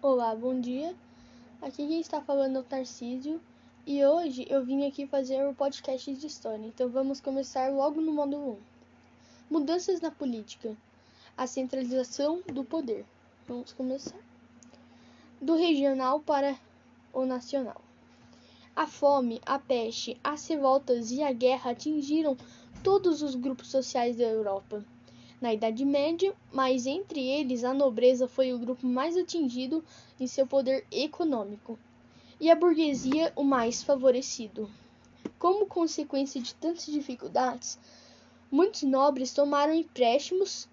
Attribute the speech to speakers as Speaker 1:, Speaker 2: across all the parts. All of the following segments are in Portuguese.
Speaker 1: Olá, bom dia. Aqui quem está falando é o Tarcísio e hoje eu vim aqui fazer o um podcast de história. Então vamos começar logo no módulo 1. Mudanças na política. A centralização do poder. Vamos começar. Do regional para o nacional. A fome, a peste, as revoltas e a guerra atingiram todos os grupos sociais da Europa na Idade Média, mas entre eles a nobreza foi o grupo mais atingido em seu poder econômico, e a burguesia o mais favorecido. Como consequência de tantas dificuldades, muitos nobres tomaram empréstimos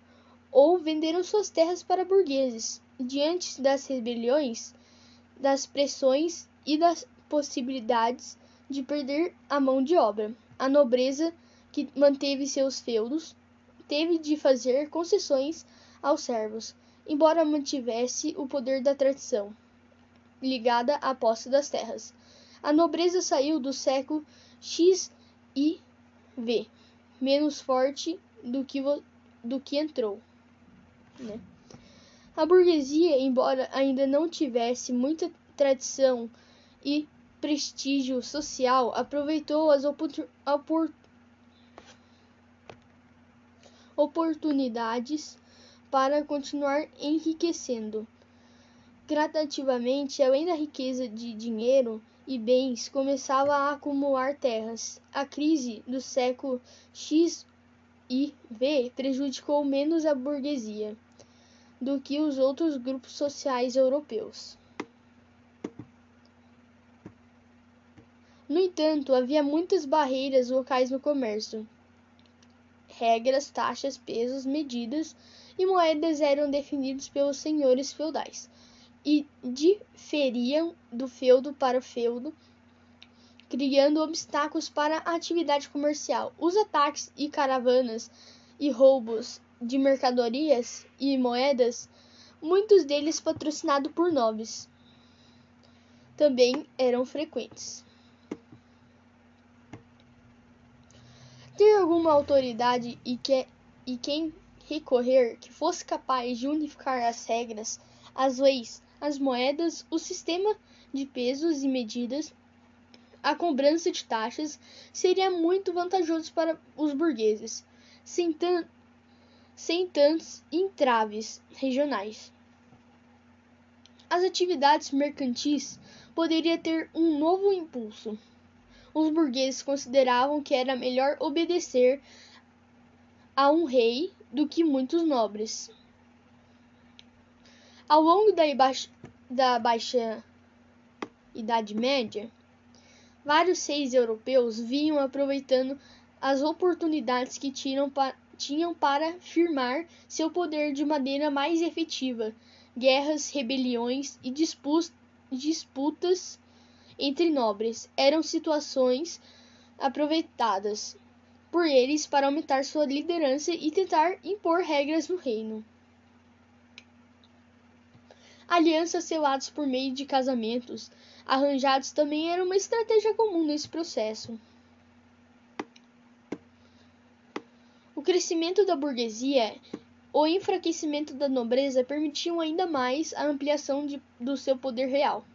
Speaker 1: ou venderam suas terras para burgueses. Diante das rebeliões, das pressões e das possibilidades de perder a mão de obra, a nobreza que manteve seus feudos teve de fazer concessões aos servos, embora mantivesse o poder da tradição, ligada à posse das terras. A nobreza saiu do século X e V, menos forte do que, do que entrou. Né? A burguesia, embora ainda não tivesse muita tradição e prestígio social, aproveitou as oportunidades oportunidades para continuar enriquecendo. Gradativamente, além da riqueza de dinheiro e bens, começava a acumular terras. A crise do século X e V prejudicou menos a burguesia do que os outros grupos sociais europeus. No entanto, havia muitas barreiras locais no comércio regras, taxas, pesos, medidas e moedas eram definidos pelos senhores feudais e diferiam do feudo para o feudo, criando obstáculos para a atividade comercial. Os ataques e caravanas e roubos de mercadorias e moedas, muitos deles patrocinados por nobres, também eram frequentes. Ter alguma autoridade e, que, e quem recorrer que fosse capaz de unificar as regras, as leis, as moedas, o sistema de pesos e medidas, a cobrança de taxas, seria muito vantajoso para os burgueses, sem, tan sem tantos entraves regionais. As atividades mercantis poderiam ter um novo impulso os burgueses consideravam que era melhor obedecer a um rei do que muitos nobres. Ao longo da, da Baixa Idade Média, vários reis europeus vinham aproveitando as oportunidades que tinham, pa tinham para firmar seu poder de maneira mais efetiva. Guerras, rebeliões e disputas entre nobres eram situações aproveitadas por eles para aumentar sua liderança e tentar impor regras no reino. Alianças seladas por meio de casamentos arranjados também era uma estratégia comum nesse processo. O crescimento da burguesia o enfraquecimento da nobreza permitiam ainda mais a ampliação de, do seu poder real.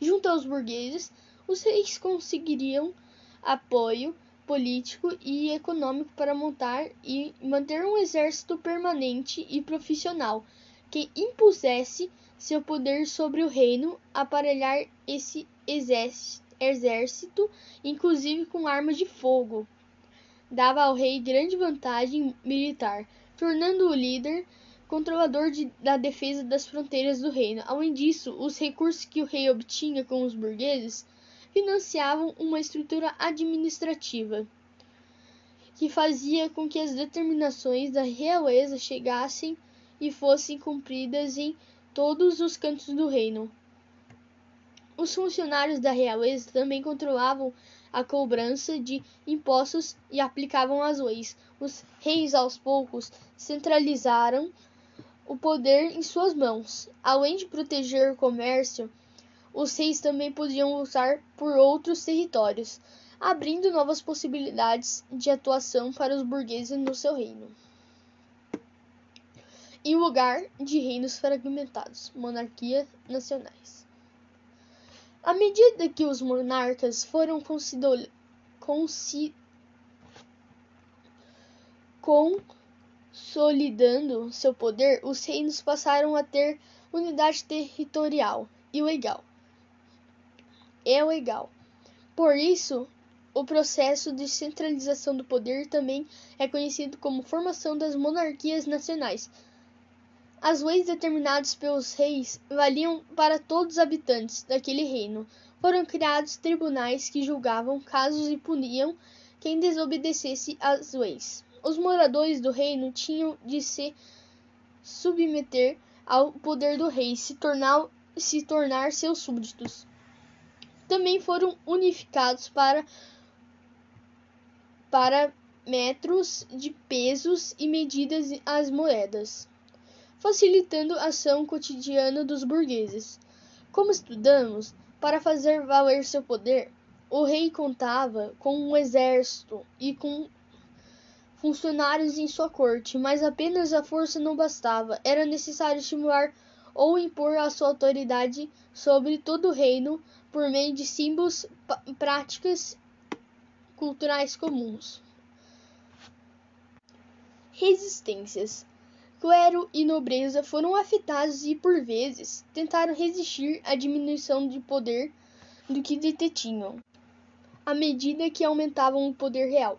Speaker 1: Junto aos burgueses, os reis conseguiriam apoio político e econômico para montar e manter um exército permanente e profissional que impusesse seu poder sobre o reino, aparelhar esse exército, inclusive com armas de fogo. Dava ao rei grande vantagem militar, tornando-o líder controlador de, da defesa das fronteiras do reino. Além disso, os recursos que o rei obtinha com os burgueses financiavam uma estrutura administrativa que fazia com que as determinações da realeza chegassem e fossem cumpridas em todos os cantos do reino. Os funcionários da realeza também controlavam a cobrança de impostos e aplicavam as leis. Os reis, aos poucos, centralizaram o poder em suas mãos. Além de proteger o comércio, os reis também podiam lutar por outros territórios, abrindo novas possibilidades de atuação para os burgueses no seu reino. em lugar de reinos fragmentados, monarquias nacionais. À medida que os monarcas foram consolidando seu poder, os reinos passaram a ter unidade territorial e legal. É legal. Por isso, o processo de centralização do poder também é conhecido como formação das monarquias nacionais. As leis determinadas pelos reis valiam para todos os habitantes daquele reino. Foram criados tribunais que julgavam casos e puniam quem desobedecesse às leis. Os moradores do reino tinham de se submeter ao poder do rei, se tornar, se tornar seus súditos. Também foram unificados para para metros de pesos e medidas as moedas, facilitando a ação cotidiana dos burgueses. Como estudamos, para fazer valer seu poder, o rei contava com um exército e com funcionários em sua corte, mas apenas a força não bastava. Era necessário estimular ou impor a sua autoridade sobre todo o reino por meio de símbolos, práticas culturais comuns. Resistências. Clero e nobreza foram afetados e, por vezes, tentaram resistir à diminuição de poder do que detinham, à medida que aumentavam o poder real.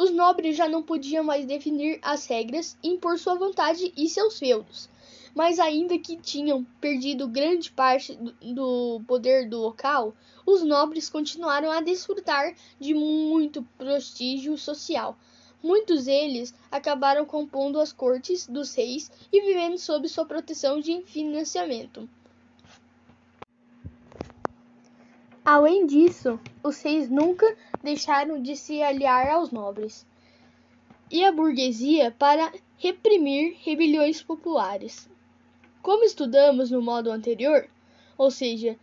Speaker 1: Os nobres já não podiam mais definir as regras, impor sua vontade e seus feudos, mas ainda que tinham perdido grande parte do poder do local, os nobres continuaram a desfrutar de muito prestígio social. Muitos deles acabaram compondo as cortes dos reis e vivendo sob sua proteção de financiamento. Além disso, os reis nunca deixaram de se aliar aos nobres e à burguesia para reprimir rebeliões populares. Como estudamos no modo anterior, ou seja,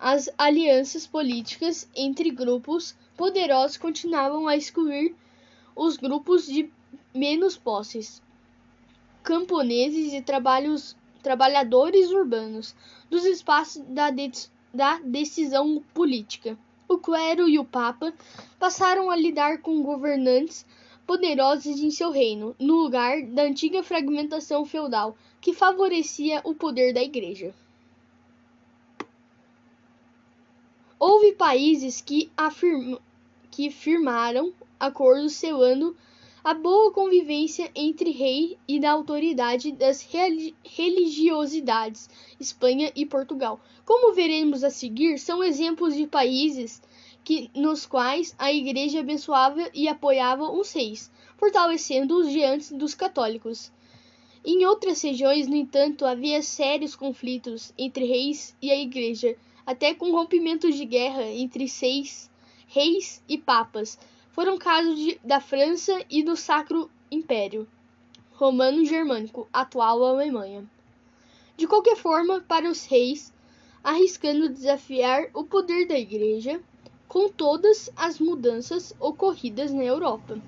Speaker 1: as alianças políticas entre grupos poderosos continuavam a excluir os grupos de menos posses, camponeses e trabalhadores urbanos, dos espaços da, da decisão política. O clero e o papa passaram a lidar com governantes poderosos em seu reino, no lugar da antiga fragmentação feudal que favorecia o poder da igreja. Houve países que, afirm... que firmaram acordos selando a boa convivência entre rei e da autoridade das religiosidades, Espanha e Portugal. Como veremos a seguir, são exemplos de países que, nos quais a Igreja abençoava e apoiava os reis, fortalecendo-os diante dos católicos. Em outras regiões, no entanto, havia sérios conflitos entre reis e a Igreja, até com rompimentos de guerra entre seis reis e papas. Foram casos de, da França e do Sacro Império Romano-Germânico, atual Alemanha. De qualquer forma, para os reis, arriscando desafiar o poder da Igreja com todas as mudanças ocorridas na Europa.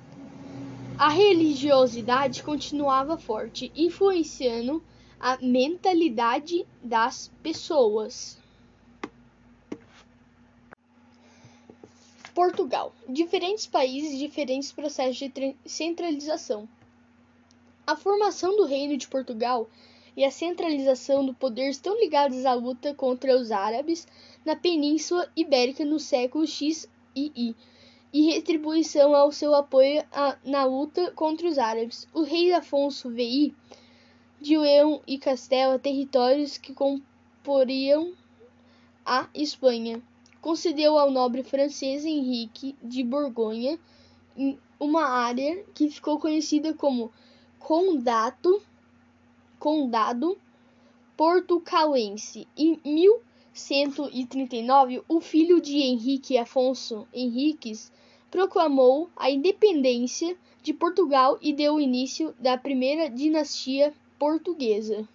Speaker 1: A religiosidade continuava forte, influenciando a mentalidade das pessoas. Portugal. Diferentes países, diferentes processos de centralização. A formação do Reino de Portugal e a centralização do poder estão ligadas à luta contra os árabes na Península Ibérica no século X e I e retribuição ao seu apoio a, na luta contra os árabes. O rei Afonso VI de Leão e Castela, territórios que comporiam a Espanha concedeu ao nobre francês Henrique de Borgonha uma área que ficou conhecida como Condado, Condado Portucalense. Em 1139, o filho de Henrique Afonso Henriques proclamou a independência de Portugal e deu início da primeira dinastia portuguesa.